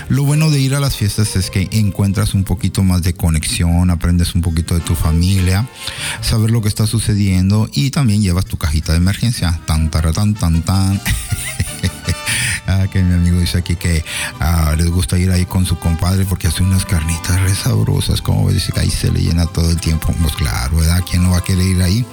Lo bueno de ir a las fiestas es que encuentras un poquito más de conexión, aprendes un poquito de tu familia, saber lo que está sucediendo y también llevas tu cajita de emergencia. Tan, tan, tan, tan, tan. Ah, que mi amigo dice aquí que ah, les gusta ir ahí con su compadre porque hace unas carnitas re sabrosas, como dice que ahí se le llena todo el tiempo. Pues claro, ¿verdad? ¿Quién no va a querer ir ahí?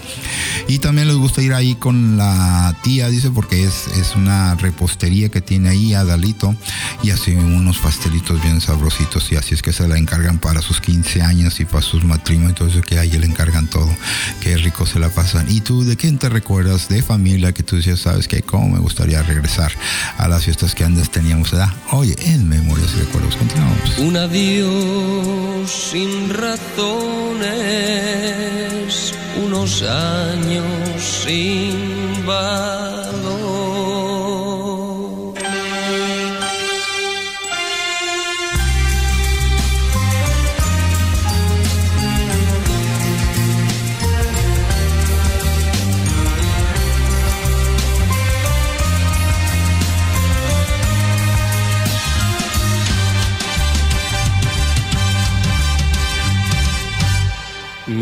Y también les gusta ir ahí con la tía, dice, porque es, es una repostería que tiene ahí Adalito y hace unos pastelitos bien sabrositos y así es que se la encargan para sus 15 años y para sus matrimonios eso que ahí le encargan todo. Qué rico se la pasan. ¿Y tú de quién te recuerdas? De familia que tú decías, sabes que cómo me gustaría regresar a las fiestas que antes teníamos, ¿verdad? Oye, en Memorias y Recuerdos, continuamos. Un adiós sin razones, unos años sin valor.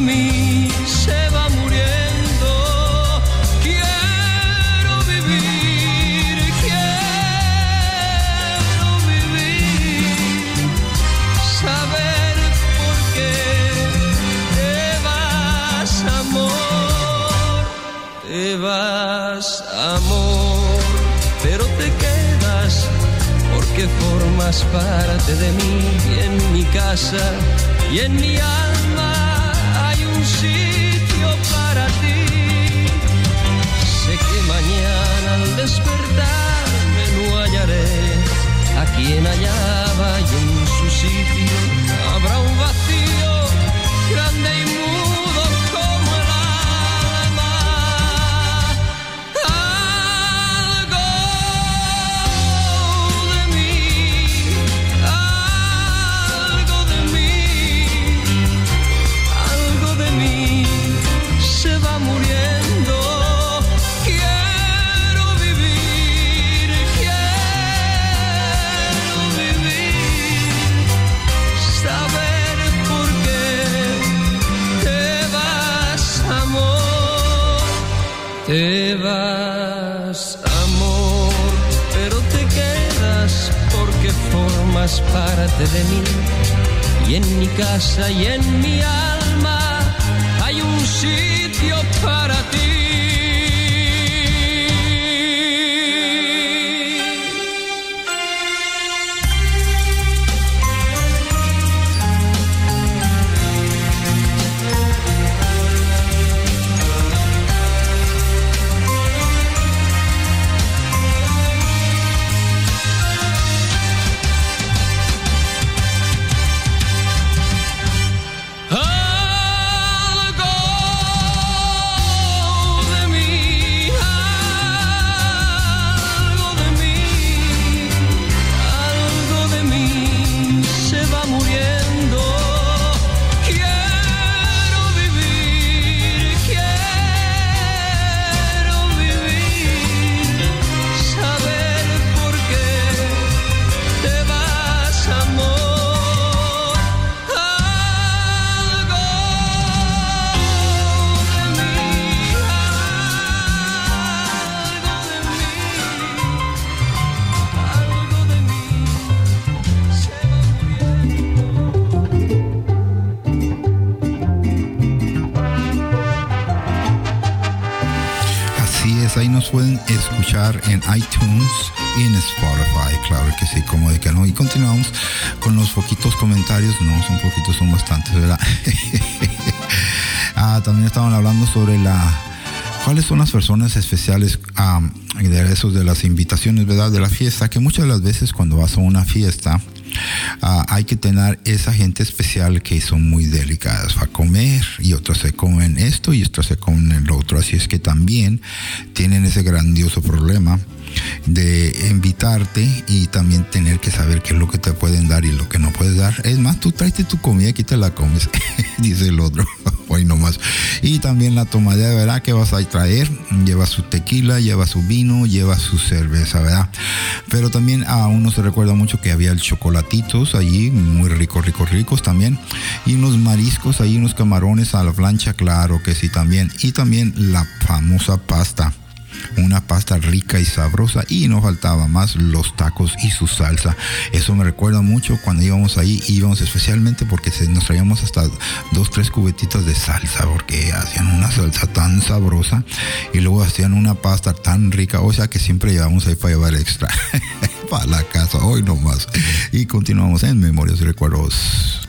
mí se va muriendo. Quiero vivir, quiero vivir, saber por qué te vas, amor, te vas, amor, pero te quedas porque formas parte de mí en mi casa y en mi alma parte de mí y en mi casa y en mi alma también estaban hablando sobre la... ¿Cuáles son las personas especiales ah, de esos de las invitaciones, verdad? De la fiesta, que muchas de las veces cuando vas a una fiesta, Ah, hay que tener esa gente especial que son muy delicadas para comer y otros se comen esto y otros se comen el otro. Así es que también tienen ese grandioso problema de invitarte y también tener que saber qué es lo que te pueden dar y lo que no puedes dar. Es más, tú tráete tu comida y aquí te la comes, dice el otro. Nomás. Y también la tomadera, ¿verdad? Que vas a traer. Lleva su tequila, lleva su vino, lleva su cerveza, ¿verdad? Pero también a uno se recuerda mucho que había el chocolatitos allí, muy ricos, ricos, ricos también. Y unos mariscos ahí, unos camarones a la plancha, claro que sí también. Y también la famosa pasta una pasta rica y sabrosa y no faltaba más los tacos y su salsa. Eso me recuerda mucho cuando íbamos ahí, íbamos especialmente porque nos traíamos hasta dos, tres cubetitas de salsa porque hacían una salsa tan sabrosa y luego hacían una pasta tan rica, o sea que siempre llevamos ahí para llevar extra para la casa, hoy nomás. Y continuamos en Memorias y Recuerdos.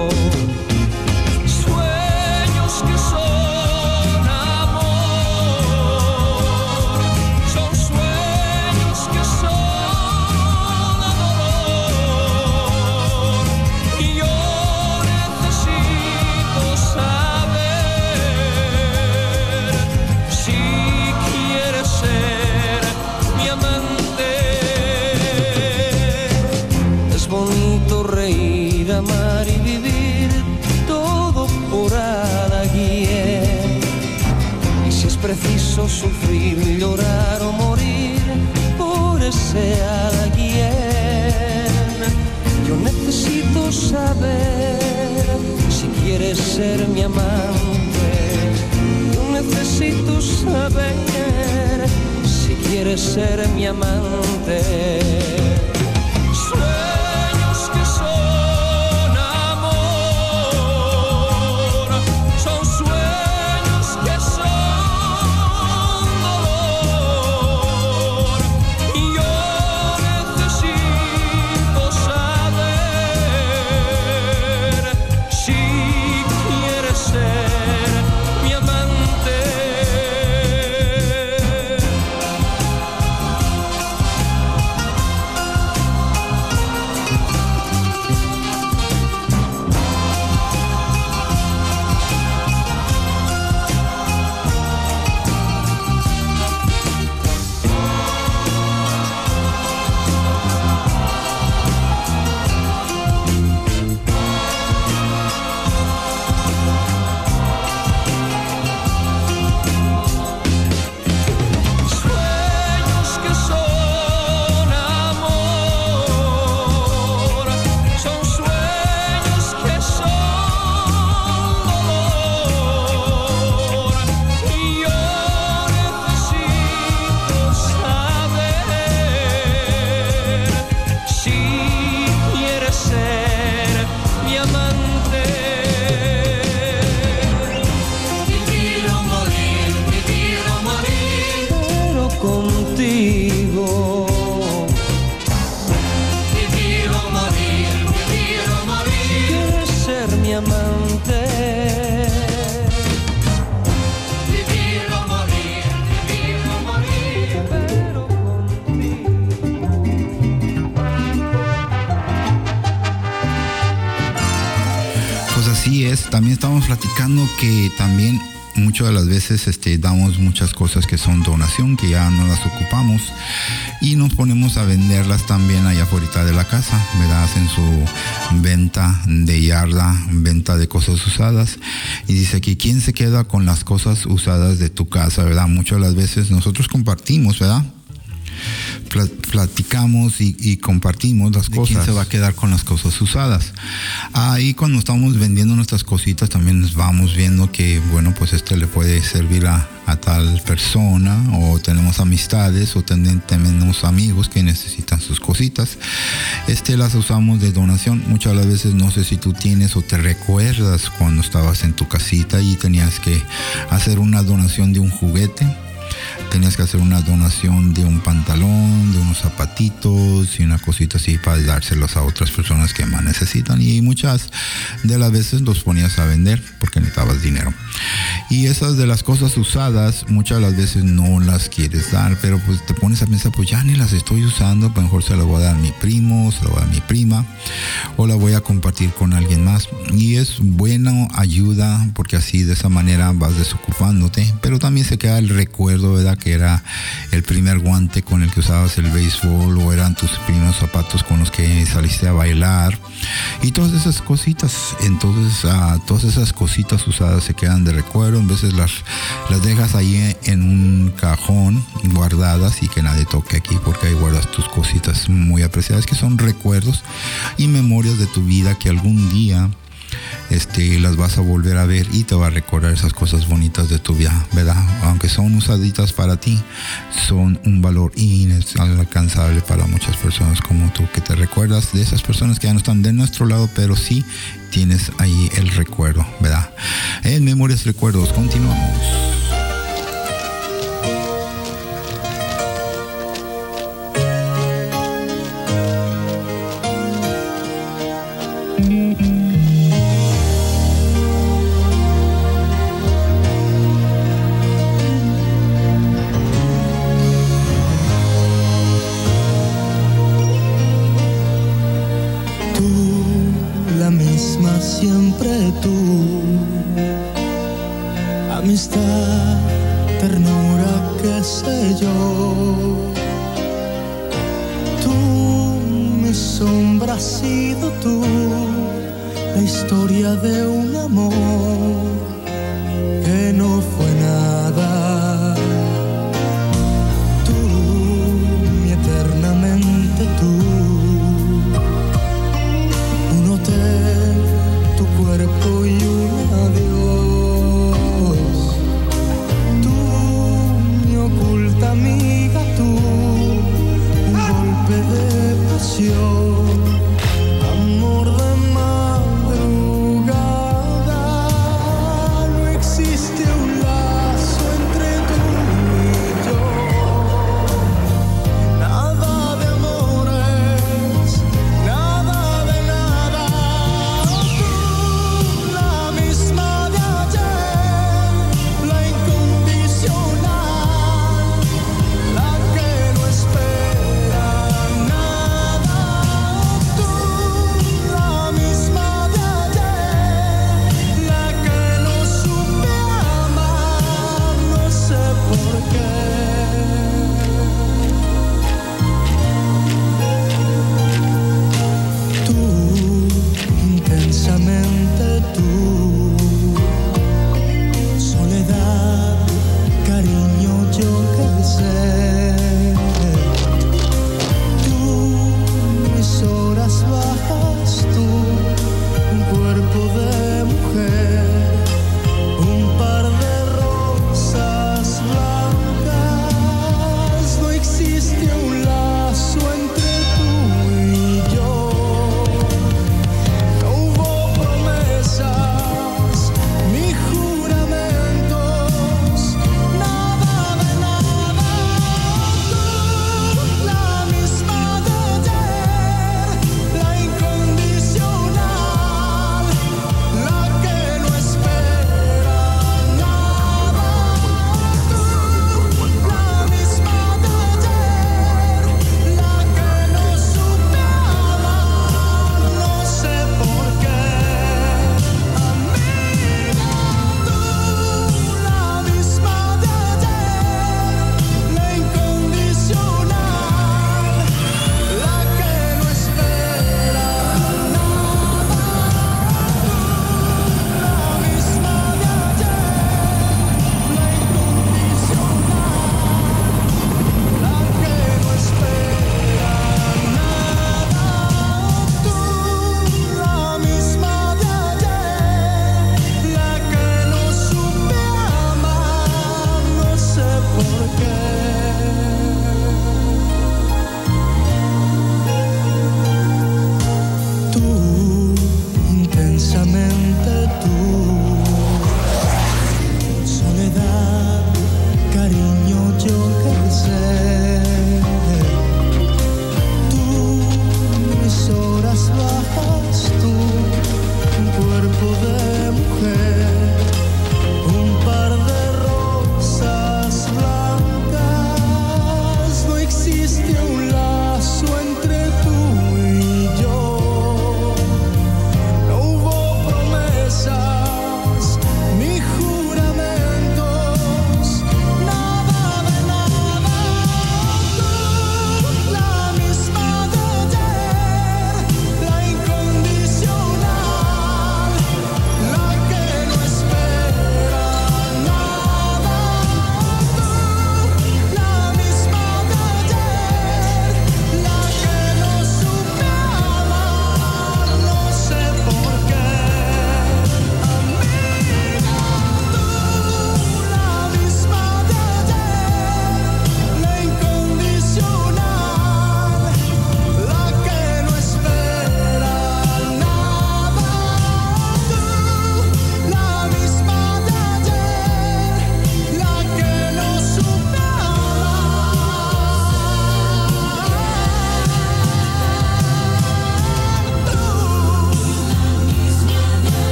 Preciso sufrir, llorar o morir por ese alguien, yo necesito saber si quieres ser mi amante. Yo necesito saber si quieres ser mi amante. Veces este, damos muchas cosas que son donación, que ya no las ocupamos y nos ponemos a venderlas también allá afuera de la casa, ¿verdad? Hacen su venta de yarda, venta de cosas usadas y dice aquí, ¿quién se queda con las cosas usadas de tu casa, verdad? Muchas de las veces nosotros compartimos, ¿verdad? Pla- platicamos y, y compartimos las cosas. ¿Quién se va a quedar con las cosas usadas? Ahí cuando estamos vendiendo nuestras cositas también nos vamos viendo que, bueno, pues este le puede servir a, a tal persona o tenemos amistades o ten- tenemos amigos que necesitan sus cositas. Este las usamos de donación. Muchas de las veces no sé si tú tienes o te recuerdas cuando estabas en tu casita y tenías que hacer una donación de un juguete tenías que hacer una donación de un pantalón, de unos zapatitos y una cosita así para dárselos a otras personas que más necesitan. Y muchas de las veces los ponías a vender porque necesitabas dinero. Y esas de las cosas usadas, muchas de las veces no las quieres dar, pero pues te pones a pensar, pues ya ni las estoy usando, pues mejor se las voy a dar a mi primo, se las voy a dar mi prima, o la voy a compartir con alguien más. Y es buena ayuda, porque así de esa manera vas desocupándote, pero también se queda el recuerdo, ¿verdad? Que era el primer guante con el que usabas el béisbol, o eran tus primeros zapatos con los que saliste a bailar, y todas esas cositas. Entonces, ah, todas esas cositas usadas se quedan de recuerdo, en veces las, las dejas ahí en un cajón guardadas y que nadie toque aquí porque ahí guardas tus cositas muy apreciadas que son recuerdos y memorias de tu vida que algún día este, las vas a volver a ver y te va a recordar esas cosas bonitas de tu vida, ¿verdad? Aunque son usaditas para ti, son un valor inalcanzable para muchas personas como tú, que te recuerdas de esas personas que ya no están de nuestro lado, pero sí tienes ahí el recuerdo, ¿verdad? En Memorias Recuerdos, continuamos.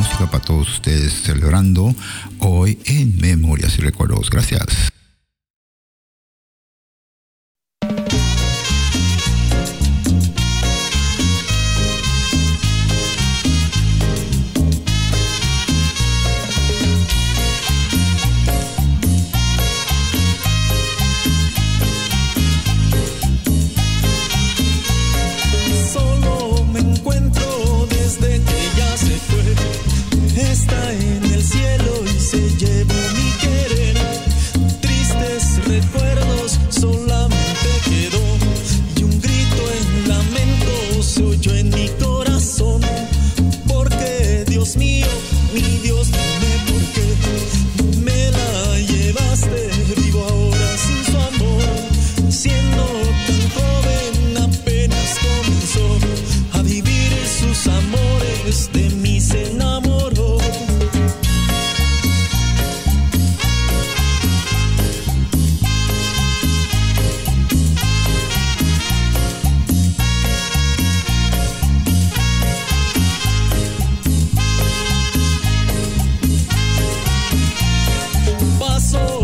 música para todos ustedes celebrando hoy en Memorias y Recuerdos. Gracias. passou